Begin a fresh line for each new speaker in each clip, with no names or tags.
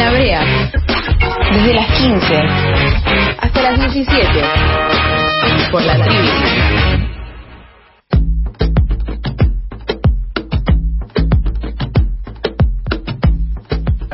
la brea, desde las 15 hasta las 17, por la tribu.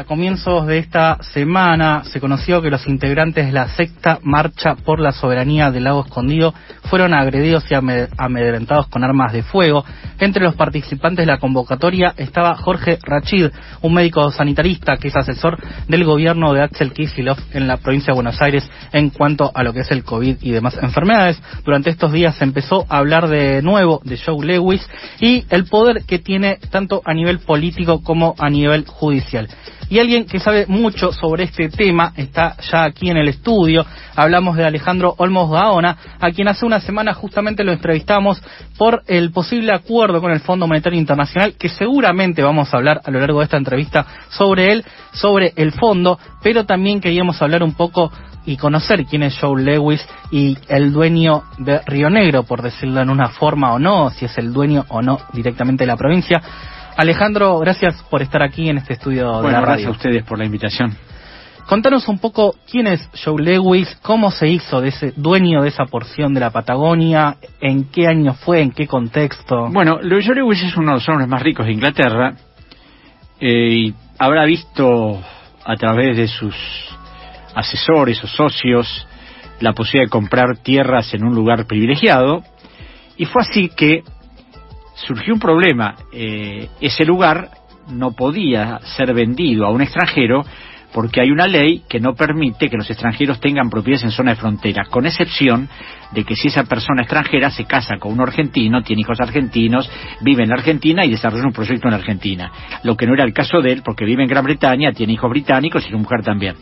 comienzos de esta semana se conoció que los integrantes de la sexta Marcha por la Soberanía del Lago Escondido fueron agredidos y amedrentados con armas de fuego. Entre los participantes de la convocatoria estaba Jorge Rachid, un médico sanitarista que es asesor del gobierno de Axel Kicillof en la provincia de Buenos Aires en cuanto a lo que es el COVID y demás enfermedades. Durante estos días se empezó a hablar de nuevo de Joe Lewis y el poder que tiene tanto a nivel político como a nivel judicial. Y alguien que sabe mucho sobre este tema está ya aquí en el estudio. Hablamos de Alejandro Olmos Gaona, a quien hace una semana justamente lo entrevistamos por el posible acuerdo con el Fondo Monetario Internacional, que seguramente vamos a hablar a lo largo de esta entrevista sobre él, sobre el fondo, pero también queríamos hablar un poco y conocer quién es Joe Lewis y el dueño de Río Negro, por decirlo en una forma o no, si es el dueño o no directamente de la provincia. Alejandro, gracias por estar aquí en este estudio de la radio.
Gracias a ustedes por la invitación.
Contanos un poco quién es Joe Lewis, cómo se hizo de ese dueño de esa porción de la Patagonia, en qué año fue, en qué contexto.
Bueno, Joe Lewis es uno de los hombres más ricos de Inglaterra eh, y habrá visto a través de sus asesores o socios la posibilidad de comprar tierras en un lugar privilegiado y fue así que surgió un problema. Eh, ese lugar no podía ser vendido a un extranjero porque hay una ley que no permite que los extranjeros tengan propiedades en zona de frontera, con excepción de que si esa persona extranjera se casa con un argentino, tiene hijos argentinos, vive en la Argentina y desarrolla un proyecto en Argentina. Lo que no era el caso de él, porque vive en Gran Bretaña, tiene hijos británicos y su mujer también.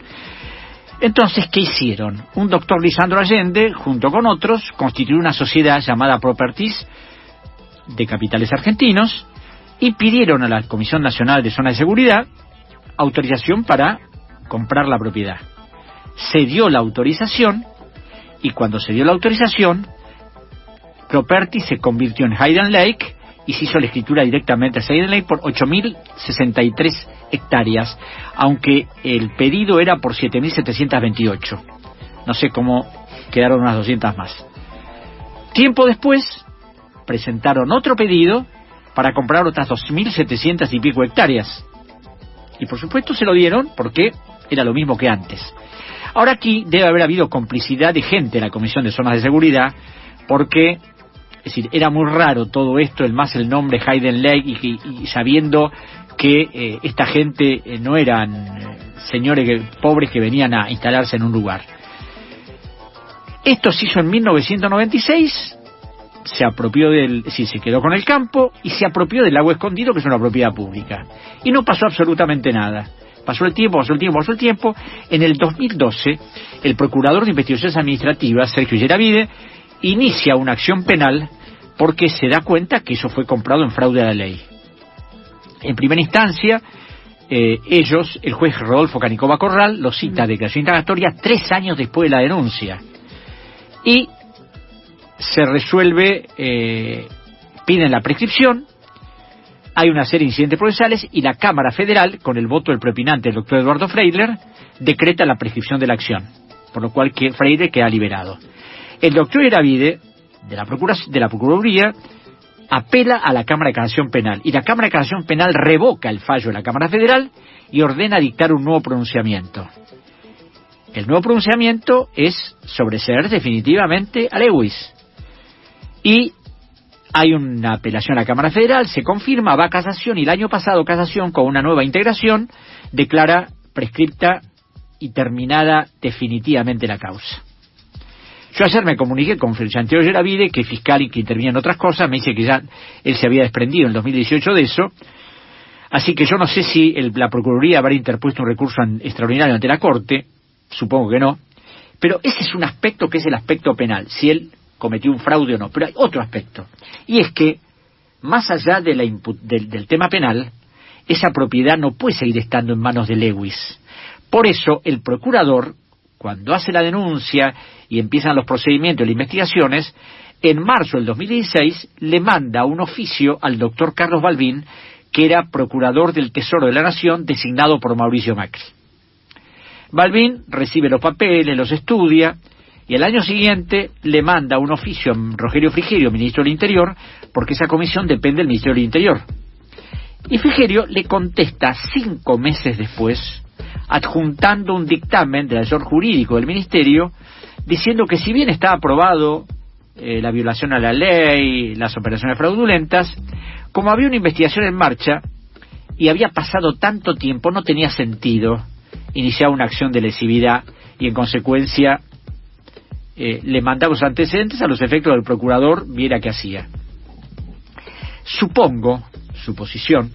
Entonces, ¿qué hicieron? Un doctor Lisandro Allende, junto con otros, constituyó una sociedad llamada Properties, de capitales argentinos y pidieron a la Comisión Nacional de Zona de Seguridad autorización para comprar la propiedad. Se dio la autorización y cuando se dio la autorización, Property se convirtió en Hayden Lake y se hizo la escritura directamente a Hayden Lake por 8.063 hectáreas, aunque el pedido era por 7.728. No sé cómo quedaron unas 200 más. Tiempo después, presentaron otro pedido para comprar otras 2.700 y pico hectáreas. Y por supuesto se lo dieron porque era lo mismo que antes. Ahora aquí debe haber habido complicidad de gente en la Comisión de Zonas de Seguridad porque, es decir, era muy raro todo esto, el más el nombre Hayden Lake y, sabiendo que eh, esta gente eh, no eran eh, señores pobres que venían a instalarse en un lugar. Esto se hizo en 1996 se apropió del, sí, se quedó con el campo y se apropió del agua escondido, que es una propiedad pública. Y no pasó absolutamente nada. Pasó el tiempo, pasó el tiempo, pasó el tiempo. En el 2012, el Procurador de Investigaciones Administrativas, Sergio Yeravide, inicia una acción penal porque se da cuenta que eso fue comprado en fraude a la ley. En primera instancia, eh, ellos, el juez Rodolfo Canicova Corral, lo cita de declaración indagatoria tres años después de la denuncia. Y se resuelve, eh, piden la prescripción, hay una serie de incidentes procesales y la Cámara Federal, con el voto del propinante, el doctor Eduardo Freiler, decreta la prescripción de la acción, por lo cual que queda liberado. El doctor Eravide, de la, de la Procuraduría, apela a la Cámara de Casación Penal y la Cámara de Casación Penal revoca el fallo de la Cámara Federal y ordena dictar un nuevo pronunciamiento. El nuevo pronunciamiento es sobreseer definitivamente a Lewis y hay una apelación a la Cámara Federal, se confirma, va a casación y el año pasado casación con una nueva integración declara prescripta y terminada definitivamente la causa. Yo ayer me comuniqué con Santiago Geravide, que es fiscal y que interviene en otras cosas, me dice que ya él se había desprendido en el 2018 de eso, así que yo no sé si la Procuraduría habrá interpuesto un recurso extraordinario ante la Corte, supongo que no, pero ese es un aspecto que es el aspecto penal. Si él cometió un fraude o no. Pero hay otro aspecto, y es que, más allá de la del, tema penal, esa propiedad no puede seguir estando en manos de Lewis. Por eso, el procurador, cuando hace la denuncia y empiezan los procedimientos y las investigaciones, en marzo del 2016 le manda un oficio al doctor Carlos Balbín, que era procurador del Tesoro de la Nación designado por Mauricio Macri. Balbín recibe los papeles, los estudia, y el año siguiente le manda un oficio a Rogelio Frigerio, ministro del Interior, porque esa comisión depende del Ministerio del Interior. Y Frigerio le contesta cinco meses después, adjuntando un dictamen del asesor jurídico del Ministerio, diciendo que si bien está aprobado eh, la violación a la ley, las operaciones fraudulentas, como había una investigación en marcha y había pasado tanto tiempo, no tenía sentido iniciar una acción de lesividad y en consecuencia eh, le mandamos antecedentes a los efectos del procurador viera qué hacía. Supongo, suposición,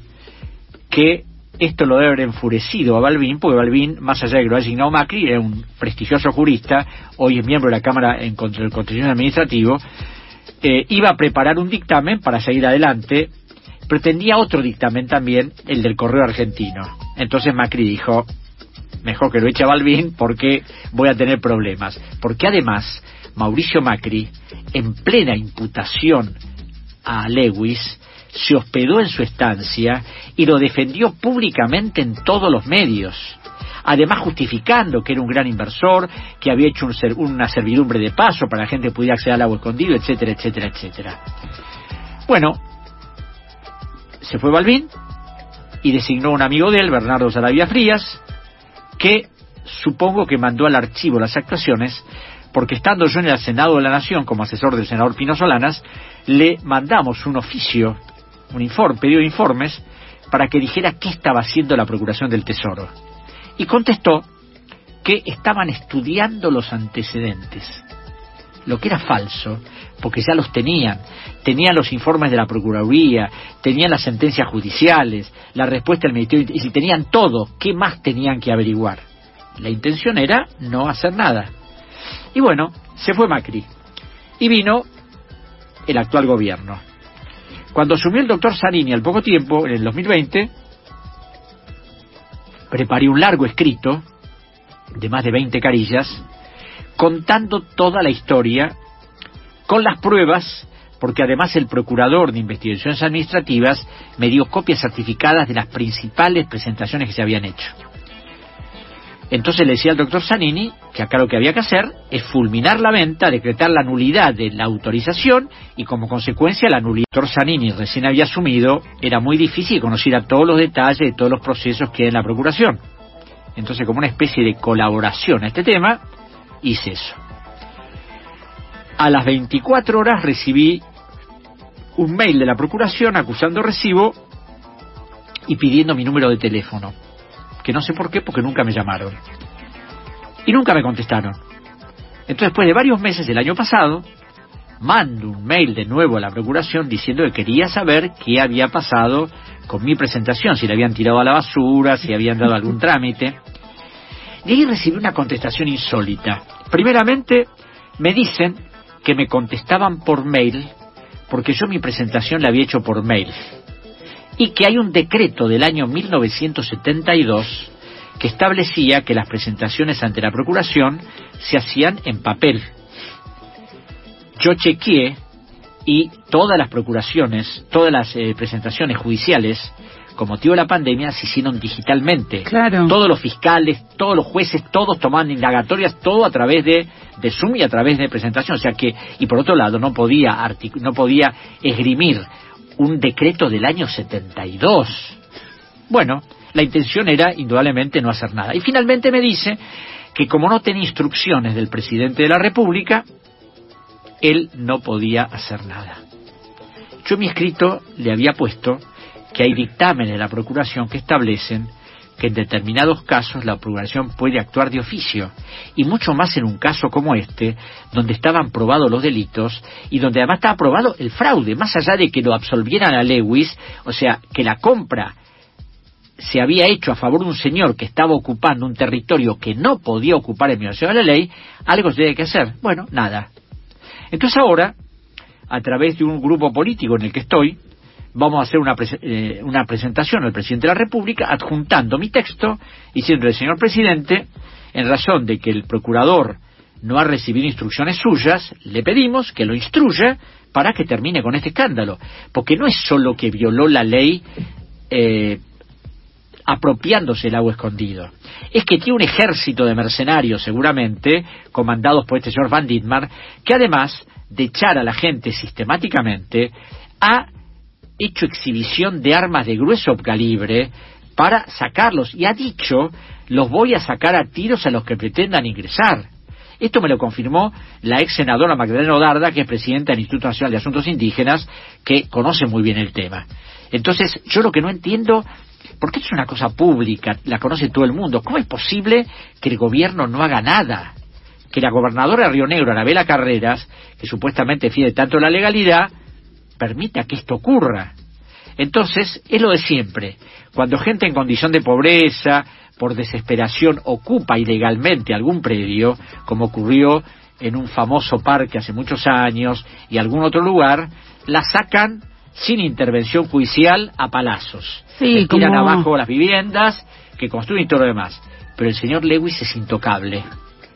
que esto lo debe haber enfurecido a Balbín, porque Balbín, más allá de que lo haya asignado Macri, era un prestigioso jurista, hoy es miembro de la Cámara en contra del Constitucional Administrativo, eh, iba a preparar un dictamen para seguir adelante, pretendía otro dictamen también, el del correo argentino. Entonces Macri dijo, mejor que lo eche a Balbín porque voy a tener problemas. Porque además, Mauricio Macri, en plena imputación a Lewis, se hospedó en su estancia y lo defendió públicamente en todos los medios. Además justificando que era un gran inversor, que había hecho una servidumbre de paso para que la gente pudiera acceder al agua escondido, etcétera, etcétera, etcétera. Bueno, se fue Balbín y designó un amigo de él, Bernardo Saravia Frías, que supongo que mandó al archivo las actuaciones, porque estando yo en el Senado de la Nación como asesor del senador Pino Solanas, le mandamos un oficio, un informe, pedido de informes, para que dijera qué estaba haciendo la Procuración del Tesoro. Y contestó que estaban estudiando los antecedentes, lo que era falso, porque ya los tenían, tenían los informes de la Procuraduría, tenían las sentencias judiciales, la respuesta del Ministerio, y si tenían todo, ¿qué más tenían que averiguar? La intención era no hacer nada. Y bueno, se fue Macri. Y vino el actual gobierno. Cuando asumió el doctor Zanini al poco tiempo, en el 2020, preparé un largo escrito de más de 20 carillas, contando toda la historia con las pruebas, porque además el procurador de investigaciones administrativas me dio copias certificadas de las principales presentaciones que se habían hecho. Entonces le decía al doctor Zanini que acá lo que había que hacer es fulminar la venta, decretar la nulidad de la autorización y como consecuencia la nulidad. El doctor Zanini recién había asumido, era muy difícil conocer todos los detalles de todos los procesos que hay en la procuración. Entonces como una especie de colaboración a este tema, hice eso. A las 24 horas recibí un mail de la Procuración acusando recibo y pidiendo mi número de teléfono. Que no sé por qué, porque nunca me llamaron. Y nunca me contestaron. Entonces, después de varios meses del año pasado, mando un mail de nuevo a la Procuración diciendo que quería saber qué había pasado con mi presentación, si la habían tirado a la basura, si habían dado algún trámite. Y ahí recibí una contestación insólita. Primeramente, me dicen que me contestaban por mail, porque yo mi presentación la había hecho por mail, y que hay un decreto del año 1972 que establecía que las presentaciones ante la Procuración se hacían en papel. Yo chequeé y todas las procuraciones, todas las eh, presentaciones judiciales con motivo de la pandemia se hicieron digitalmente.
Claro.
Todos los fiscales, todos los jueces, todos tomaban indagatorias, todo a través de, de Zoom y a través de presentación. O sea que, y por otro lado, no podía, no podía esgrimir un decreto del año 72. Bueno, la intención era indudablemente no hacer nada. Y finalmente me dice que como no tenía instrucciones del presidente de la República, él no podía hacer nada. Yo en mi escrito le había puesto que hay dictámenes de la Procuración que establecen que en determinados casos la Procuración puede actuar de oficio, y mucho más en un caso como este, donde estaban probados los delitos y donde además estaba probado el fraude, más allá de que lo absolvieran a Lewis, o sea, que la compra se había hecho a favor de un señor que estaba ocupando un territorio que no podía ocupar en violación de la ley, algo se tiene que hacer. Bueno, nada. Entonces ahora, a través de un grupo político en el que estoy, vamos a hacer una, eh, una presentación al presidente de la República adjuntando mi texto diciendo el señor presidente, en razón de que el procurador no ha recibido instrucciones suyas, le pedimos que lo instruya para que termine con este escándalo. Porque no es solo que violó la ley eh, apropiándose el lago escondido. Es que tiene un ejército de mercenarios, seguramente, comandados por este señor Van Dittmar, que además de echar a la gente sistemáticamente, ha hecho exhibición de armas de grueso calibre para sacarlos y ha dicho los voy a sacar a tiros a los que pretendan ingresar. Esto me lo confirmó la ex senadora Magdalena Odarda, que es presidenta del Instituto Nacional de Asuntos Indígenas, que conoce muy bien el tema. Entonces, yo lo que no entiendo, porque es una cosa pública, la conoce todo el mundo, ¿cómo es posible que el gobierno no haga nada? Que la gobernadora de Río Negro, Anabela Carreras, que supuestamente defiende tanto la legalidad, permita que esto ocurra. Entonces, es lo de siempre. Cuando gente en condición de pobreza, por desesperación, ocupa ilegalmente algún predio, como ocurrió en un famoso parque hace muchos años y algún otro lugar, la sacan sin intervención judicial a palazos.
Sí,
tiran abajo las viviendas, que construyen y todo lo demás. Pero el señor Lewis es intocable.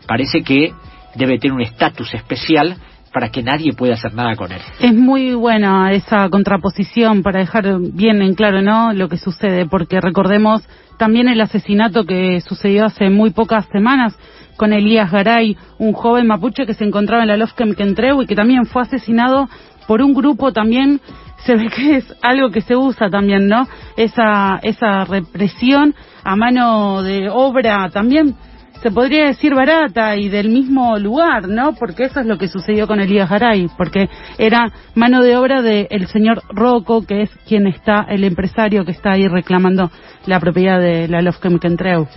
Parece que debe tener un estatus especial para que nadie pueda hacer nada con él.
Es muy buena esa contraposición para dejar bien en claro, ¿no? Lo que sucede, porque recordemos también el asesinato que sucedió hace muy pocas semanas con Elías Garay, un joven mapuche que se encontraba en la Lofkem Kentreu y que también fue asesinado por un grupo también se ve que es algo que se usa también, ¿no? Esa esa represión a mano de obra también se podría decir barata y del mismo lugar, ¿no? Porque eso es lo que sucedió con Elías Garay, porque era mano de obra del señor Rocco, que es quien está, el empresario que está ahí reclamando la propiedad de la Lofkem Kentreu.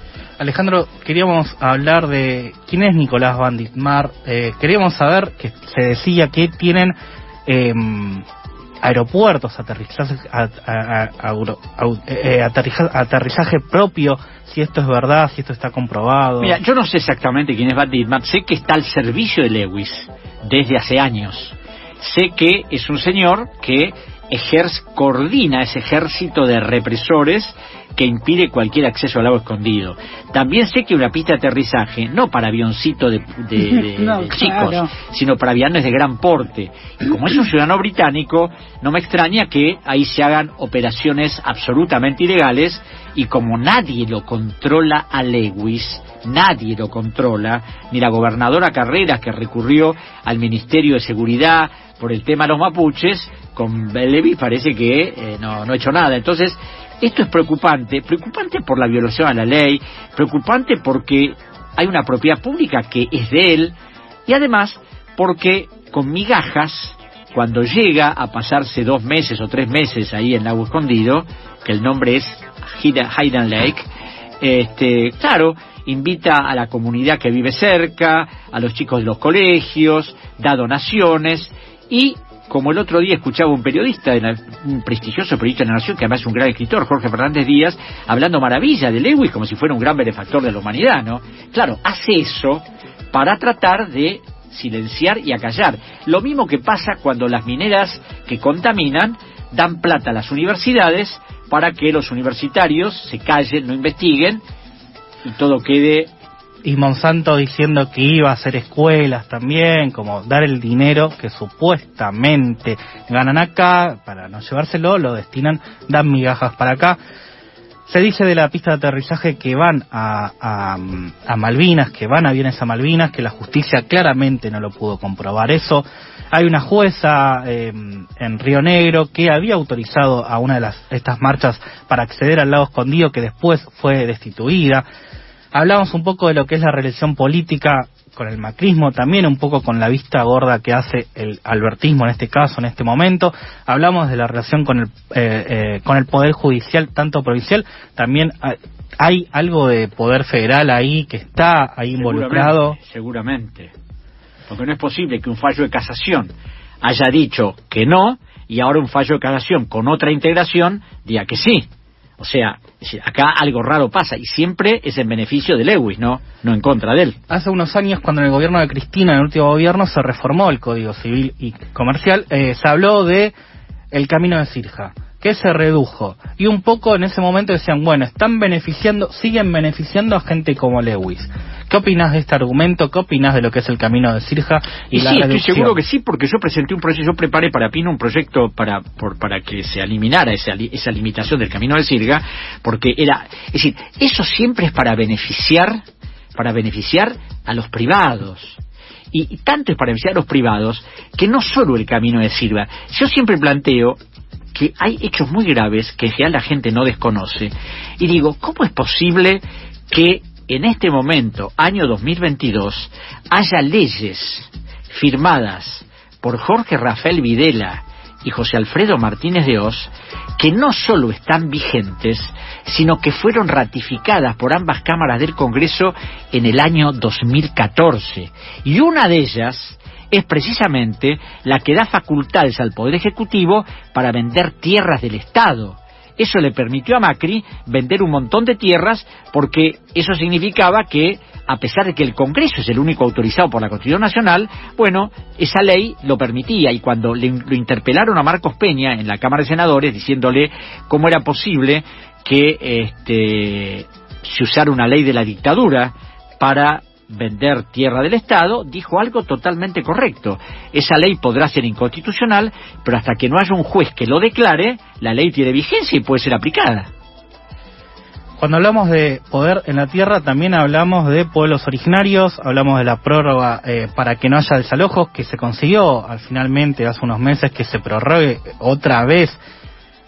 Alejandro, queríamos hablar de quién es Nicolás Van Dittmar. Eh, queríamos saber que se decía que tienen eh, aeropuertos, aterrizaje, eh, aterrizaje propio, si esto es verdad, si esto está comprobado.
Mira, yo no sé exactamente quién es Dittmar, sé que está al servicio de Lewis desde hace años. Sé que es un señor que ejerce, coordina ese ejército de represores que impide cualquier acceso al lago escondido. También sé que una pista de aterrizaje, no para avioncitos de, chicos, sino para aviones de gran porte. Y como es un ciudadano británico, no me extraña que ahí se hagan operaciones absolutamente ilegales y como nadie lo controla a Lewis, nadie lo controla, ni la gobernadora Carreras que recurrió al Ministerio de Seguridad por el tema de los mapuches, con Lewis parece que eh, no, no ha hecho nada. Entonces, esto es preocupante, preocupante por la violación a la ley, preocupante porque hay una propiedad pública que es de él y además porque con migajas, cuando llega a pasarse dos meses o tres meses ahí en Lago Escondido, que el nombre es Hayden Lake, este, claro, invita a la comunidad que vive cerca, a los chicos de los colegios, da donaciones y como el otro día escuchaba un periodista, un prestigioso periodista de la Nación, que además es un gran escritor, Jorge Fernández Díaz, hablando maravilla de Lewis como si fuera un gran benefactor de la humanidad, ¿no? Claro, hace eso para tratar de silenciar y acallar. Lo mismo que pasa cuando las mineras que contaminan dan plata a las universidades para que los universitarios se callen, no investiguen y todo quede
y Monsanto diciendo que iba a hacer escuelas también, como dar el dinero que supuestamente ganan acá, para no llevárselo, lo destinan, dan migajas para acá. Se dice de la pista de aterrizaje que van a, a, Malvinas, que van aviones a Malvinas, que la justicia claramente no lo pudo comprobar eso. Hay una jueza em, en Río Negro que había autorizado a una de las, estas marchas para acceder al lago escondido que después fue destituida. Hablamos un poco de lo que es la relación política con el macrismo, también un poco con la vista gorda que hace el albertismo en este caso, en este momento. Hablamos de la relación con el, eh, eh, con el Poder Judicial, tanto provincial, también hay algo de Poder Federal ahí que está ahí involucrado.
Seguramente, porque no es posible que un fallo de casación haya dicho que no y ahora un fallo de casación con otra integración diga que sí. O sea, acá algo raro pasa y siempre es en beneficio de Lewis, ¿no? No en contra de él.
Hace unos años, cuando en el gobierno de Cristina, en el último gobierno, se reformó el Código Civil y Comercial, eh, se habló de el camino de Sirja, que se redujo. Y un poco en ese momento decían, bueno, están beneficiando, siguen beneficiando a gente como Lewis. ¿Qué opinas de este argumento? ¿Qué opinas de lo que es el camino de Sirja
y, sí, estoy seguro que sí, porque yo presenté un proyecto, yo preparé para Pino un proyecto para por, para que se eliminara esa, esa limitación del camino de Sirga, porque era, es decir, eso siempre es para beneficiar, para beneficiar a los privados. Y, tanto es para beneficiar a los privados que no solo el camino de Sirga. Yo siempre planteo que hay hechos muy graves que en general la gente no desconoce. Y digo, ¿cómo es posible que en este momento, año 2022, haya leyes firmadas por Jorge Rafael Videla y José Alfredo Martínez de Oz que no solo están vigentes, sino que fueron ratificadas por ambas cámaras del Congreso en el año 2014. Y una de ellas es precisamente la que da facultades al Poder Ejecutivo para vender tierras del Estado. Eso le permitió a Macri vender un montón de tierras porque eso significaba que, a pesar de que el Congreso es el único autorizado por la Constitución Nacional, bueno, esa ley lo permitía. Y cuando le, lo interpelaron a Marcos Peña en la Cámara de Senadores diciéndole cómo era posible que este, se usara una ley de la dictadura para vender tierra del Estado, dijo algo totalmente correcto. Esa ley podrá ser inconstitucional, pero hasta que no haya un juez que lo declare, la ley tiene vigencia y puede ser aplicada.
Cuando hablamos de poder en la tierra, también hablamos de pueblos originarios, hablamos de la prórroga eh, para que no haya desalojos, que se consiguió al finalmente hace unos meses que se prorrogue otra vez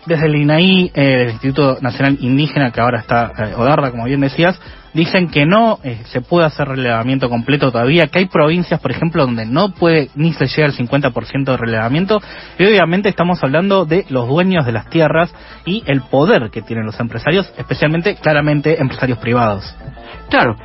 desde el INAI, eh, el Instituto Nacional Indígena, que ahora está eh, como bien decías, dicen que no eh, se puede hacer relevamiento completo todavía, que hay provincias, por ejemplo, donde no puede ni se llega al 50% de relevamiento, y obviamente estamos hablando de los dueños de las tierras y el poder que tienen los empresarios, especialmente, claramente, empresarios privados.
Claro,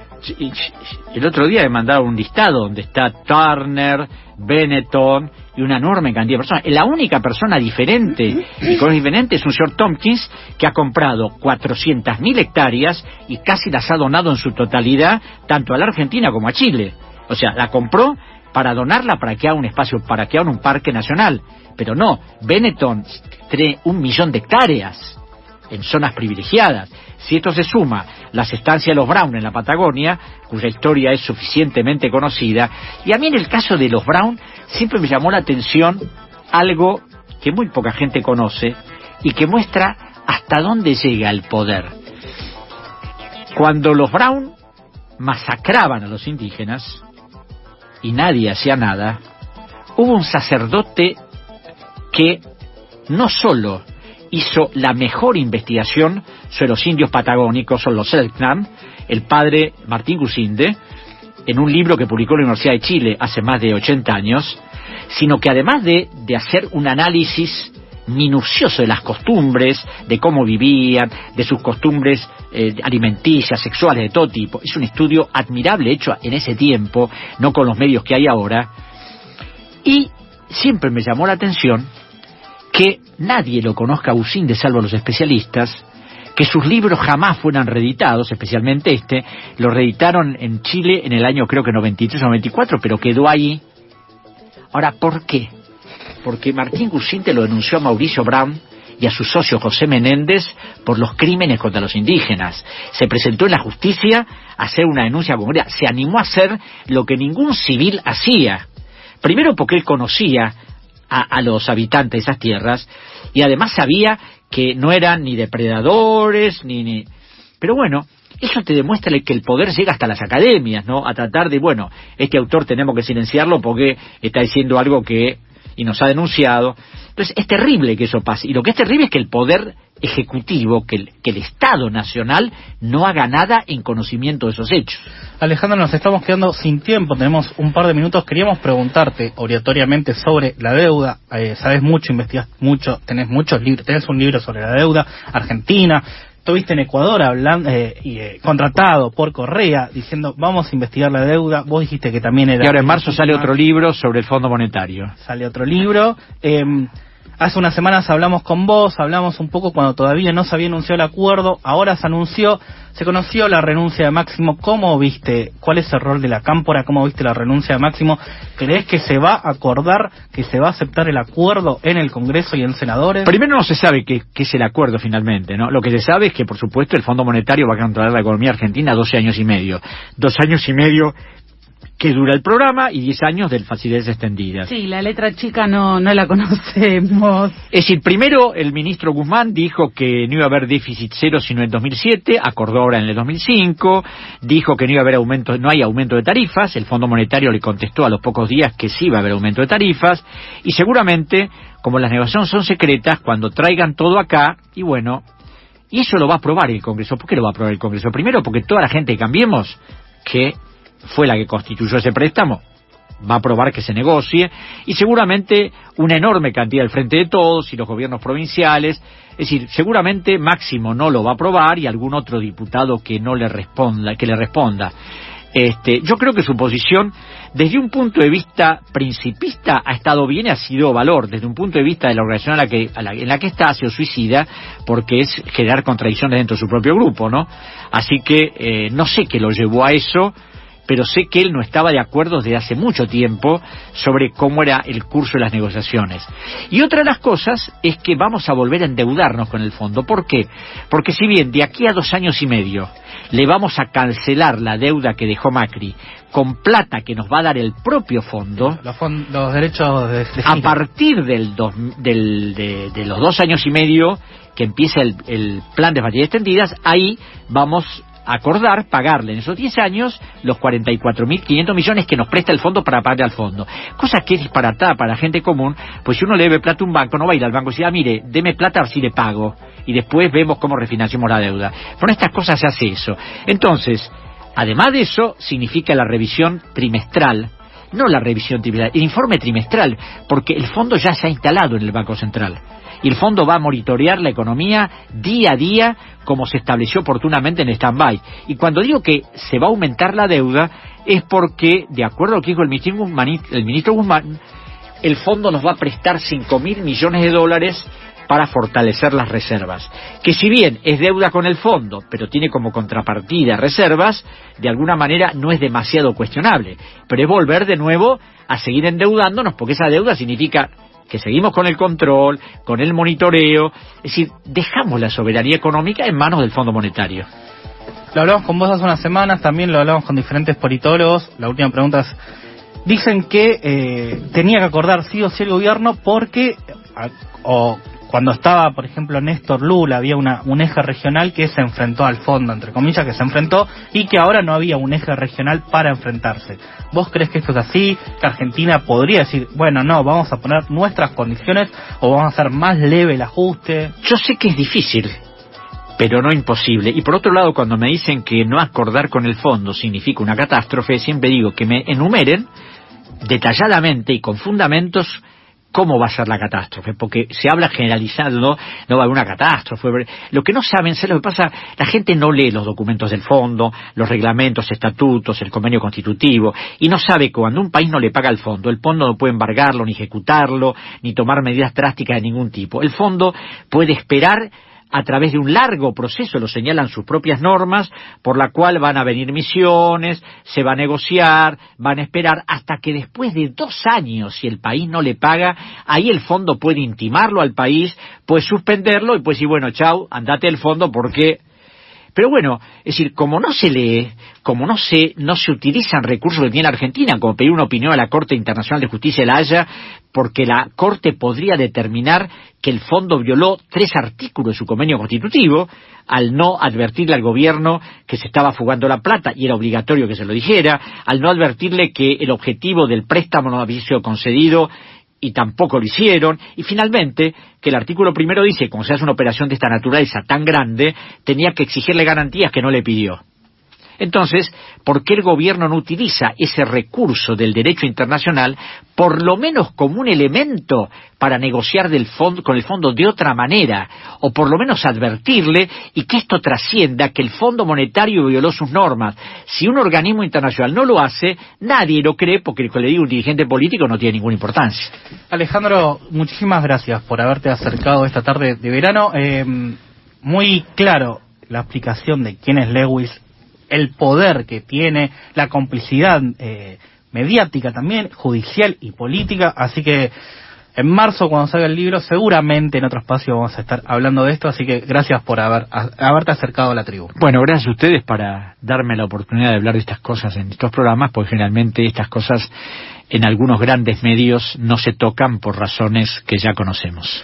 el otro día me mandaron un listado donde está Turner, Benetton y una enorme cantidad de personas. La única persona diferente y con diferente es un señor Tompkins que ha comprado 400.000 hectáreas y casi las ha donado en su totalidad tanto a la Argentina como a Chile. O sea, la compró para donarla para que haga un espacio, para que haga un parque nacional. Pero no, Benetton tiene un millón de hectáreas en zonas privilegiadas. Si esto se suma las estancias de los Brown en la Patagonia, cuya historia es suficientemente conocida, y a mí en el caso de los Brown siempre me llamó la atención algo que muy poca gente conoce y que muestra hasta dónde llega el poder. Cuando los Brown masacraban a los indígenas y nadie hacía nada, hubo un sacerdote que no solo hizo la mejor investigación sobre los indios patagónicos, son los Selknam, el padre Martín Gusinde, en un libro que publicó la Universidad de Chile hace más de 80 años, sino que además de, hacer un análisis minucioso de las costumbres, de cómo vivían, de sus costumbres eh, alimenticias, sexuales, de todo tipo. Es un estudio admirable hecho en ese tiempo, no con los medios que hay ahora. Y siempre me llamó la atención que nadie lo conozca a Usinde salvo los especialistas, que sus libros jamás fueran reeditados, especialmente este, lo reeditaron en Chile en el año creo que 93 o 94, pero quedó ahí. Ahora, ¿por qué? Porque Martín Gusinde lo denunció a Mauricio Brown y a su socio José Menéndez por los crímenes contra los indígenas. Se presentó en la justicia a hacer una denuncia concreta. Se animó a hacer lo que ningún civil hacía. Primero porque él conocía a, los habitantes de esas tierras y además sabía que no eran ni depredadores ni, ni... pero bueno eso te demuestra que el poder llega hasta las academias, ¿no? A tratar de, bueno, este autor tenemos que silenciarlo porque está diciendo algo que y nos ha denunciado. Entonces es terrible que eso pase. Y lo que es terrible es que el poder ejecutivo, que el, que el Estado nacional no haga nada en conocimiento de esos hechos.
Alejandro, nos estamos quedando sin tiempo, tenemos un par de minutos. Queríamos preguntarte obligatoriamente sobre la deuda. Eh, sabes mucho, investigas mucho, tenés muchos libros, tenés un libro sobre la deuda argentina, estuviste en Ecuador hablando eh, y, eh, contratado por Correa diciendo vamos a investigar la deuda. Vos dijiste que también era.
Y ahora en marzo sale otro libro sobre el Fondo Monetario.
Sale otro libro. Em, Hace unas semanas hablamos con vos, hablamos un poco cuando todavía no se había anunciado el acuerdo, ahora se anunció, se conoció la renuncia de Máximo. ¿Cómo viste? ¿Cuál es el rol de la cámpora? ¿Cómo viste la renuncia de Máximo? ¿Crees que se va a acordar, que se va a aceptar el acuerdo en el Congreso y en senadores?
Primero no se sabe qué, es el acuerdo finalmente, ¿no? Lo que se sabe es que, por supuesto, el Fondo Monetario va a controlar la economía argentina 12 años y medio. Dos años y medio que dura el programa y 10 años de facilidades extendidas.
Sí, la letra chica no, no la conocemos.
Es decir, primero el ministro Guzmán dijo que no iba a haber déficit cero sino en 2007, acordó ahora en el 2005, dijo que no iba a haber aumento, no hay aumento de tarifas, el Fondo Monetario le contestó a los pocos días que sí iba a haber aumento de tarifas y seguramente, como las negociaciones son secretas, cuando traigan todo acá, y bueno, y eso lo va a aprobar el Congreso. ¿Por qué lo va a aprobar el Congreso? Primero porque toda la gente que cambiemos, que fue la que constituyó ese préstamo, va a aprobar que se negocie y seguramente una enorme cantidad del Frente de Todos y los gobiernos provinciales, es decir, seguramente Máximo no lo va a aprobar y algún otro diputado que no le responda, que le responda. Este, yo creo que su posición, desde un punto de vista principista, ha estado bien y ha sido valor. Desde un punto de vista de la organización a la que, en la que está, ha sido suicida, porque es generar contradicciones dentro de su propio grupo, ¿no? Así que eh, no sé qué lo llevó a eso pero sé que él no estaba de acuerdo desde hace mucho tiempo sobre cómo era el curso de las negociaciones. Y otra de las cosas es que vamos a volver a endeudarnos con el fondo. ¿Por qué? Porque si bien de aquí a dos años y medio le vamos a cancelar la deuda que dejó Macri con plata que nos va a dar el propio fondo,
los, derechos de,
a partir del de, los dos años y medio que empieza el, el plan de facilidades extendidas, ahí vamos acordar pagarle en esos 10 años los 44.500 millones que nos presta el fondo para pagarle al fondo. Cosa que es disparatada para la gente común, pues si uno le debe plata a un banco, no va a ir al banco y decir, ah, mire, deme plata si le pago. Y después vemos cómo refinanciamos la deuda. Con estas cosas se hace eso. Entonces, además de eso, significa la revisión trimestral no la revisión trimestral, el informe trimestral, porque el fondo ya se ha instalado en el Banco Central y el fondo va a monitorear la economía día a día como se estableció oportunamente en stand-by. Y cuando digo que se va a aumentar la deuda es porque, de acuerdo a lo que dijo el ministro Guzmán, el, fondo nos va a prestar 5 mil millones de dólares para fortalecer las reservas. Que si bien es deuda con el fondo, pero tiene como contrapartida reservas, de alguna manera no es demasiado cuestionable. Pero es volver de nuevo a seguir endeudándonos, porque esa deuda significa que seguimos con el control, con el monitoreo, es decir, dejamos la soberanía económica en manos del Fondo Monetario.
Lo hablamos con vos hace unas semanas, también lo hablamos con diferentes politólogos. La última pregunta es, dicen que eh, tenía que acordar sí o sí el gobierno porque, o cuando estaba, por ejemplo, Néstor Lula, había una, un eje regional que se enfrentó al fondo, entre comillas, que se enfrentó y que ahora no había un eje regional para enfrentarse. ¿Vos crees que esto es así? ¿Que Argentina podría decir, bueno, no, vamos a poner nuestras condiciones o vamos a hacer más leve el ajuste?
Yo sé que es difícil, pero no imposible. Y por otro lado, cuando me dicen que no acordar con el fondo significa una catástrofe, siempre digo que me enumeren detalladamente y con fundamentos cómo va a ser la catástrofe, porque se habla generalizado, no, no va a haber una catástrofe. Lo que no saben, ¿sabes lo que pasa? La gente no lee los documentos del fondo, los reglamentos, estatutos, el convenio constitutivo, y no sabe que cuando un país no le paga al fondo, el fondo no puede embargarlo, ni ejecutarlo, ni tomar medidas drásticas de ningún tipo. El fondo puede esperar a través de un largo proceso, lo señalan sus propias normas, por la cual van a venir misiones, se va a negociar, van a esperar hasta que después de dos años, si el país no le paga, ahí el fondo puede intimarlo al país, puede suspenderlo y puede decir, bueno, chau, andate el fondo porque pero bueno, es decir, como no se lee, como no se, no se utilizan recursos que tiene Argentina, como pedir una opinión a la Corte Internacional de Justicia de la Haya, porque la Corte podría determinar que el fondo violó tres artículos de su convenio constitutivo al no advertirle al gobierno que se estaba fugando la plata y era obligatorio que se lo dijera, al no advertirle que el objetivo del préstamo no había sido concedido y tampoco lo hicieron, y finalmente que el artículo primero dice, como se hace una operación de esta naturaleza tan grande, tenía que exigirle garantías que no le pidió. Entonces, ¿por qué el gobierno no utiliza ese recurso del derecho internacional por lo menos como un elemento para negociar con el fondo de otra manera, o por lo menos advertirle y que esto trascienda que el Fondo Monetario violó sus normas? Si un organismo internacional no lo hace, nadie lo cree porque, le digo, un dirigente político no tiene ninguna importancia.
Alejandro, muchísimas gracias por haberte acercado esta tarde de verano. Eh, muy claro la explicación de quién es Lewis, el poder que tiene, la complicidad eh, mediática también, judicial y política, así que en marzo cuando salga el libro seguramente en otro espacio vamos a estar hablando de esto, así que gracias por haber, haberte acercado a la tribu.
Bueno, gracias a ustedes para darme la oportunidad de hablar de estas cosas en estos programas, porque generalmente estas cosas en algunos grandes medios no se tocan por razones que ya conocemos.